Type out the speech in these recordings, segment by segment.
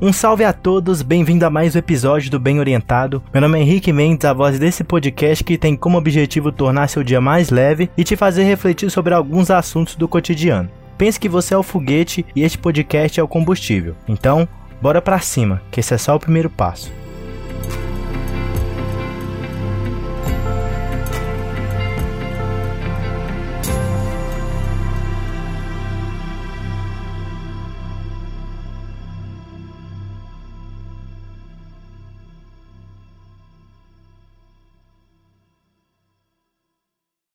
Um salve a todos, bem-vindo a mais um episódio do Bem Orientado. Meu nome é Henrique Mendes, a voz desse podcast que tem como objetivo tornar seu dia mais leve e te fazer refletir sobre alguns assuntos do cotidiano. Pense que você é o foguete e este podcast é o combustível. Então, bora pra cima, que esse é só o primeiro passo.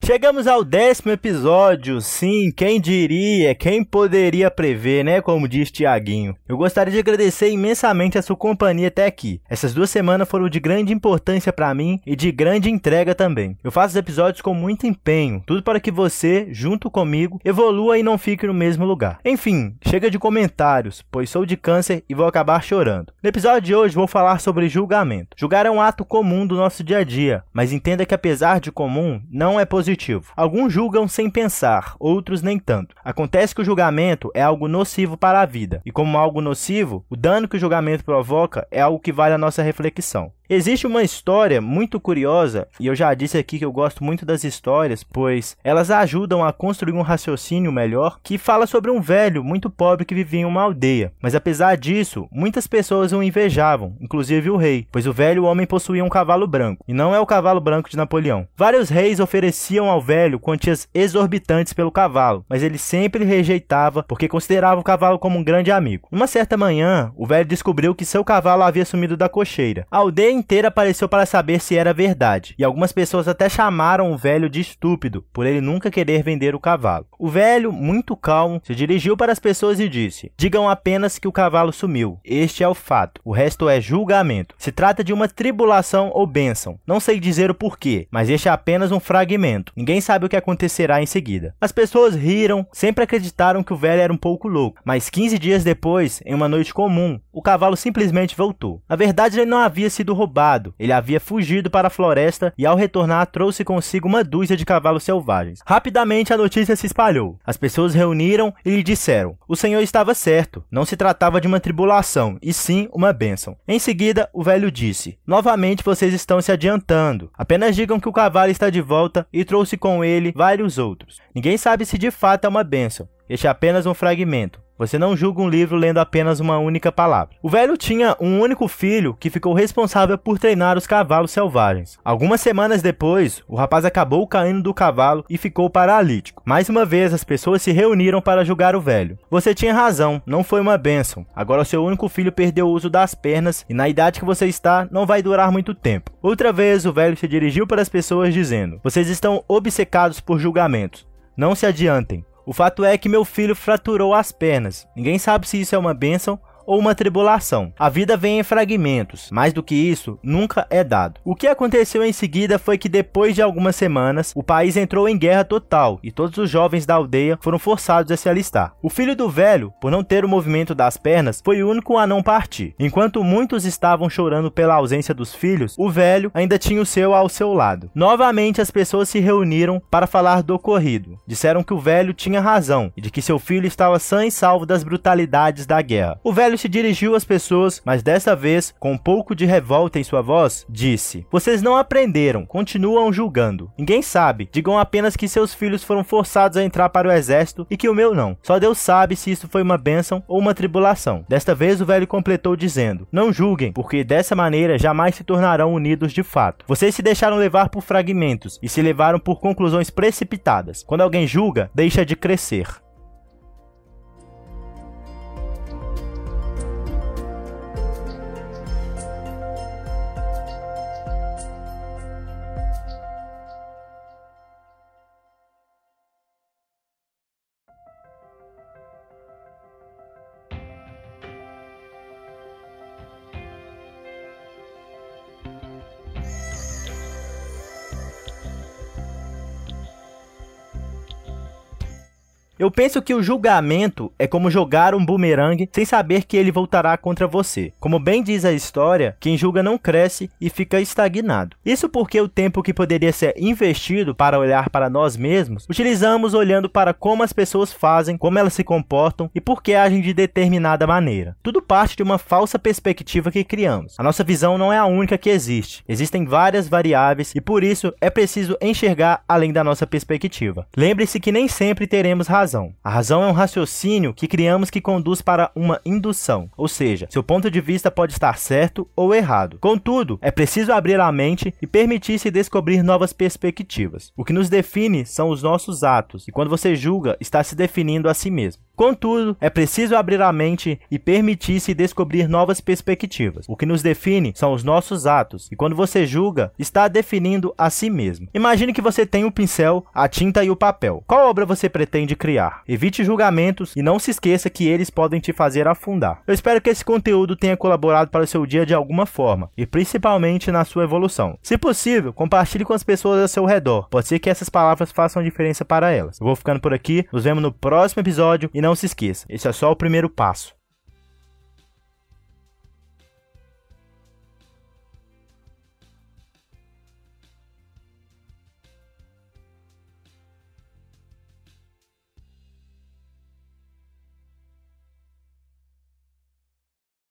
Chegamos ao décimo episódio, sim, quem diria, quem poderia prever, né, como diz Tiaguinho. Eu gostaria de agradecer imensamente a sua companhia até aqui. Essas duas semanas foram de grande importância para mim e de grande entrega também. Eu faço os episódios com muito empenho, tudo para que você, junto comigo, evolua e não fique no mesmo lugar. Enfim, chega de comentários, pois sou de câncer e vou acabar chorando. No episódio de hoje vou falar sobre julgamento. Julgar é um ato comum do nosso dia a dia, mas entenda que apesar de comum, não é positivo positivo. Alguns julgam sem pensar, outros nem tanto. Acontece que o julgamento é algo nocivo para a vida, e como algo nocivo, o dano que o julgamento provoca é algo que vale a nossa reflexão. Existe uma história muito curiosa, e eu já disse aqui que eu gosto muito das histórias, pois elas ajudam a construir um raciocínio melhor, que fala sobre um velho muito pobre que vivia em uma aldeia. Mas apesar disso, muitas pessoas o invejavam, inclusive o rei, pois o velho homem possuía um cavalo branco, e não é o cavalo branco de Napoleão. Vários reis ofereciam ao velho quantias exorbitantes pelo cavalo, mas ele sempre rejeitava porque considerava o cavalo como um grande amigo. Uma certa manhã, o velho descobriu que seu cavalo havia sumido da cocheira. A aldeia inteira apareceu para saber se era verdade, e algumas pessoas até chamaram o velho de estúpido por ele nunca querer vender o cavalo. O velho, muito calmo, se dirigiu para as pessoas e disse: Digam apenas que o cavalo sumiu. Este é o fato. O resto é julgamento. Se trata de uma tribulação ou bênção. Não sei dizer o porquê, mas este é apenas um fragmento. Ninguém sabe o que acontecerá em seguida. As pessoas riram, sempre acreditaram que o velho era um pouco louco, mas 15 dias depois, em uma noite comum, o cavalo simplesmente voltou. Na verdade, ele não havia sido roubado. Ele havia fugido para a floresta e, ao retornar, trouxe consigo uma dúzia de cavalos selvagens. Rapidamente a notícia se espalhou. As pessoas reuniram e lhe disseram: O senhor estava certo. Não se tratava de uma tribulação, e sim uma bênção. Em seguida, o velho disse: Novamente vocês estão se adiantando. Apenas digam que o cavalo está de volta e trouxe com ele vários outros. Ninguém sabe se de fato é uma bênção. Este é apenas um fragmento. Você não julga um livro lendo apenas uma única palavra. O velho tinha um único filho que ficou responsável por treinar os cavalos selvagens. Algumas semanas depois, o rapaz acabou caindo do cavalo e ficou paralítico. Mais uma vez, as pessoas se reuniram para julgar o velho. Você tinha razão, não foi uma bênção. Agora seu único filho perdeu o uso das pernas e na idade que você está, não vai durar muito tempo. Outra vez, o velho se dirigiu para as pessoas dizendo: Vocês estão obcecados por julgamentos. Não se adiantem. O fato é que meu filho fraturou as pernas. Ninguém sabe se isso é uma bênção ou uma tribulação. A vida vem em fragmentos, mais do que isso, nunca é dado. O que aconteceu em seguida foi que depois de algumas semanas, o país entrou em guerra total e todos os jovens da aldeia foram forçados a se alistar. O filho do velho, por não ter o movimento das pernas, foi o único a não partir. Enquanto muitos estavam chorando pela ausência dos filhos, o velho ainda tinha o seu ao seu lado. Novamente as pessoas se reuniram para falar do ocorrido. Disseram que o velho tinha razão e de que seu filho estava sã e salvo das brutalidades da guerra. O velho velho se dirigiu às pessoas, mas desta vez, com um pouco de revolta em sua voz, disse: Vocês não aprenderam, continuam julgando. Ninguém sabe, digam apenas que seus filhos foram forçados a entrar para o exército e que o meu não. Só Deus sabe se isso foi uma bênção ou uma tribulação. Desta vez o velho completou dizendo: Não julguem, porque dessa maneira jamais se tornarão unidos de fato. Vocês se deixaram levar por fragmentos e se levaram por conclusões precipitadas. Quando alguém julga, deixa de crescer. Eu penso que o julgamento é como jogar um bumerangue sem saber que ele voltará contra você. Como bem diz a história, quem julga não cresce e fica estagnado. Isso porque o tempo que poderia ser investido para olhar para nós mesmos, utilizamos olhando para como as pessoas fazem, como elas se comportam e por que agem de determinada maneira. Tudo parte de uma falsa perspectiva que criamos. A nossa visão não é a única que existe. Existem várias variáveis e por isso é preciso enxergar além da nossa perspectiva. Lembre-se que nem sempre teremos razão. A razão é um raciocínio que criamos que conduz para uma indução, ou seja, seu ponto de vista pode estar certo ou errado. Contudo, é preciso abrir a mente e permitir-se descobrir novas perspectivas. O que nos define são os nossos atos, e quando você julga, está se definindo a si mesmo. Contudo, é preciso abrir a mente e permitir-se descobrir novas perspectivas. O que nos define são os nossos atos, e quando você julga, está definindo a si mesmo. Imagine que você tem o pincel, a tinta e o papel. Qual obra você pretende criar? Evite julgamentos e não se esqueça que eles podem te fazer afundar. Eu espero que esse conteúdo tenha colaborado para o seu dia de alguma forma, e principalmente na sua evolução. Se possível, compartilhe com as pessoas ao seu redor. Pode ser que essas palavras façam diferença para elas. Eu vou ficando por aqui, nos vemos no próximo episódio não se esqueça, esse é só o primeiro passo.